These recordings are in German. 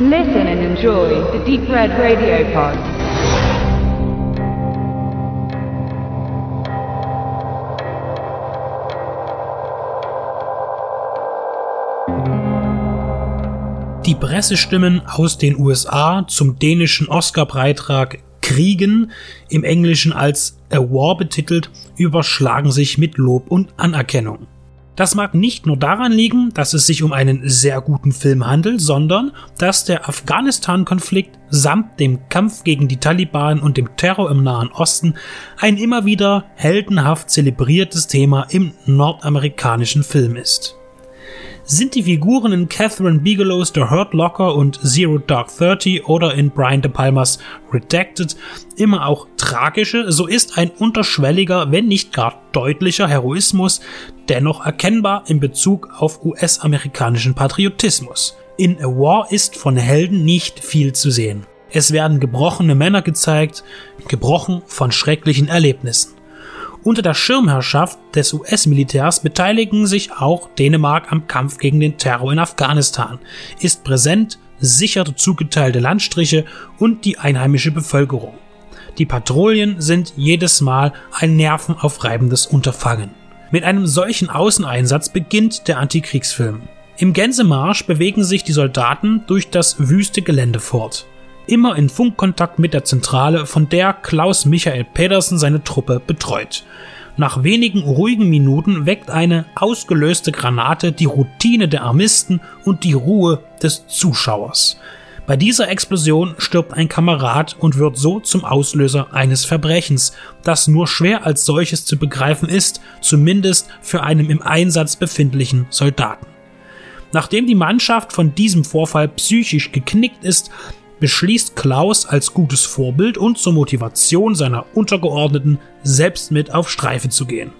Listen and enjoy the Deep Red Radio Pod. Die Pressestimmen aus den USA zum dänischen Oscar-Beitrag Kriegen, im Englischen als A War betitelt, überschlagen sich mit Lob und Anerkennung. Das mag nicht nur daran liegen, dass es sich um einen sehr guten Film handelt, sondern dass der Afghanistan-Konflikt samt dem Kampf gegen die Taliban und dem Terror im Nahen Osten ein immer wieder heldenhaft zelebriertes Thema im nordamerikanischen Film ist sind die Figuren in Catherine Bigelow's The Hurt Locker und Zero Dark Thirty oder in Brian De Palmas Redacted immer auch tragische, so ist ein unterschwelliger, wenn nicht gar deutlicher Heroismus dennoch erkennbar in Bezug auf US-amerikanischen Patriotismus. In A War ist von Helden nicht viel zu sehen. Es werden gebrochene Männer gezeigt, gebrochen von schrecklichen Erlebnissen. Unter der Schirmherrschaft des US-Militärs beteiligen sich auch Dänemark am Kampf gegen den Terror in Afghanistan, ist präsent, sichert zugeteilte Landstriche und die einheimische Bevölkerung. Die Patrouillen sind jedes Mal ein nervenaufreibendes Unterfangen. Mit einem solchen Außeneinsatz beginnt der Antikriegsfilm. Im Gänsemarsch bewegen sich die Soldaten durch das wüste Gelände fort immer in Funkkontakt mit der Zentrale, von der Klaus Michael Pedersen seine Truppe betreut. Nach wenigen ruhigen Minuten weckt eine ausgelöste Granate die Routine der Armisten und die Ruhe des Zuschauers. Bei dieser Explosion stirbt ein Kamerad und wird so zum Auslöser eines Verbrechens, das nur schwer als solches zu begreifen ist, zumindest für einen im Einsatz befindlichen Soldaten. Nachdem die Mannschaft von diesem Vorfall psychisch geknickt ist, beschließt Klaus als gutes Vorbild und zur Motivation seiner Untergeordneten selbst mit auf Streife zu gehen.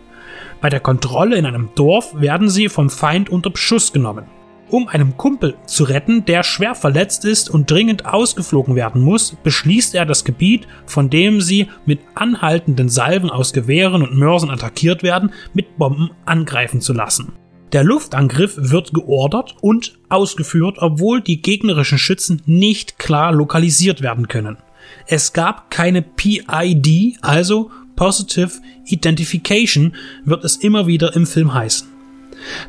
Bei der Kontrolle in einem Dorf werden sie vom Feind unter Beschuss genommen. Um einen Kumpel zu retten, der schwer verletzt ist und dringend ausgeflogen werden muss, beschließt er das Gebiet, von dem sie mit anhaltenden Salven aus Gewehren und Mörsen attackiert werden, mit Bomben angreifen zu lassen. Der Luftangriff wird geordert und ausgeführt, obwohl die gegnerischen Schützen nicht klar lokalisiert werden können. Es gab keine PID, also Positive Identification wird es immer wieder im Film heißen.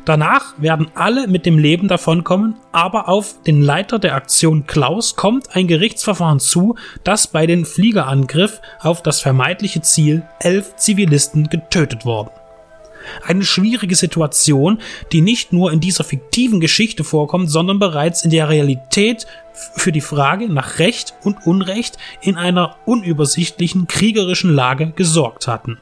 Danach werden alle mit dem Leben davonkommen, aber auf den Leiter der Aktion Klaus kommt ein Gerichtsverfahren zu, dass bei dem Fliegerangriff auf das vermeintliche Ziel elf Zivilisten getötet wurden. Eine schwierige Situation, die nicht nur in dieser fiktiven Geschichte vorkommt, sondern bereits in der Realität für die Frage nach Recht und Unrecht in einer unübersichtlichen kriegerischen Lage gesorgt hatten.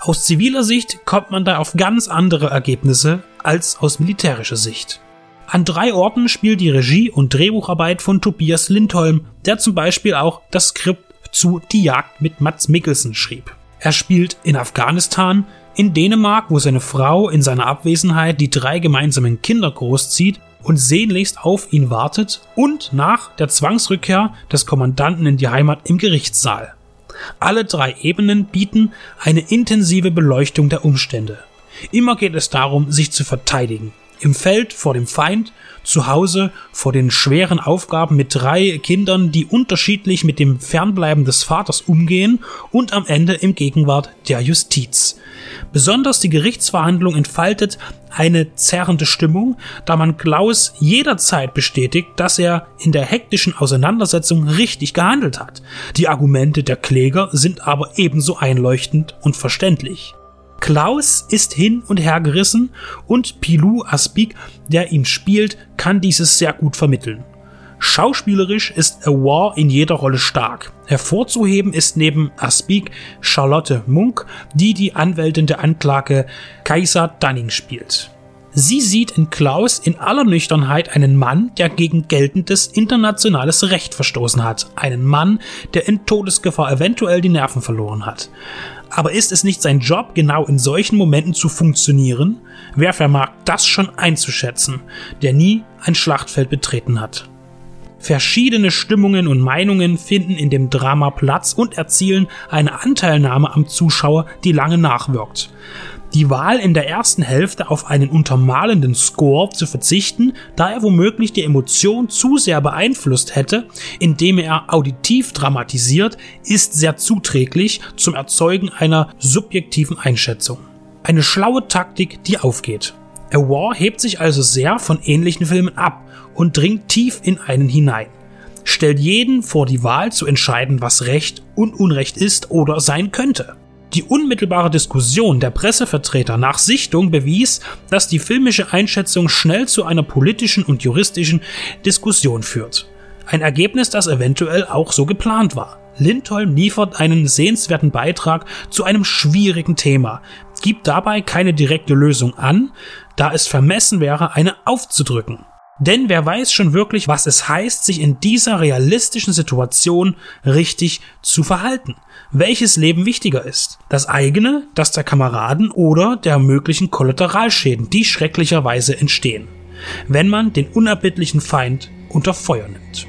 Aus ziviler Sicht kommt man da auf ganz andere Ergebnisse als aus militärischer Sicht. An drei Orten spielt die Regie und Drehbucharbeit von Tobias Lindholm, der zum Beispiel auch das Skript zu Die Jagd mit Mats Mikkelsen schrieb. Er spielt in Afghanistan, in Dänemark, wo seine Frau in seiner Abwesenheit die drei gemeinsamen Kinder großzieht und sehnlichst auf ihn wartet und nach der Zwangsrückkehr des Kommandanten in die Heimat im Gerichtssaal. Alle drei Ebenen bieten eine intensive Beleuchtung der Umstände. Immer geht es darum, sich zu verteidigen. Im Feld vor dem Feind, zu Hause vor den schweren Aufgaben mit drei Kindern, die unterschiedlich mit dem Fernbleiben des Vaters umgehen und am Ende im Gegenwart der Justiz. Besonders die Gerichtsverhandlung entfaltet eine zerrende Stimmung, da man Klaus jederzeit bestätigt, dass er in der hektischen Auseinandersetzung richtig gehandelt hat. Die Argumente der Kläger sind aber ebenso einleuchtend und verständlich. Klaus ist hin und her gerissen und Pilou Aspik, der ihn spielt, kann dieses sehr gut vermitteln. Schauspielerisch ist A War in jeder Rolle stark. Hervorzuheben ist neben Aspik Charlotte Munk, die die Anwältin der Anklage Kaiser Dunning spielt. Sie sieht in Klaus in aller Nüchternheit einen Mann, der gegen geltendes internationales Recht verstoßen hat. Einen Mann, der in Todesgefahr eventuell die Nerven verloren hat. Aber ist es nicht sein Job, genau in solchen Momenten zu funktionieren? Wer vermag das schon einzuschätzen, der nie ein Schlachtfeld betreten hat? Verschiedene Stimmungen und Meinungen finden in dem Drama Platz und erzielen eine Anteilnahme am Zuschauer, die lange nachwirkt. die Wahl in der ersten Hälfte auf einen untermalenden Score zu verzichten, da er womöglich die Emotion zu sehr beeinflusst hätte, indem er auditiv dramatisiert, ist sehr zuträglich zum Erzeugen einer subjektiven Einschätzung. Eine schlaue Taktik, die aufgeht. A War hebt sich also sehr von ähnlichen Filmen ab und dringt tief in einen hinein. Stellt jeden vor die Wahl zu entscheiden, was Recht und Unrecht ist oder sein könnte. Die unmittelbare Diskussion der Pressevertreter nach Sichtung bewies, dass die filmische Einschätzung schnell zu einer politischen und juristischen Diskussion führt. Ein Ergebnis, das eventuell auch so geplant war. Lindholm liefert einen sehenswerten Beitrag zu einem schwierigen Thema, gibt dabei keine direkte Lösung an, da es vermessen wäre, eine aufzudrücken. Denn wer weiß schon wirklich, was es heißt, sich in dieser realistischen Situation richtig zu verhalten? Welches Leben wichtiger ist? Das eigene, das der Kameraden oder der möglichen Kollateralschäden, die schrecklicherweise entstehen, wenn man den unerbittlichen Feind unter Feuer nimmt.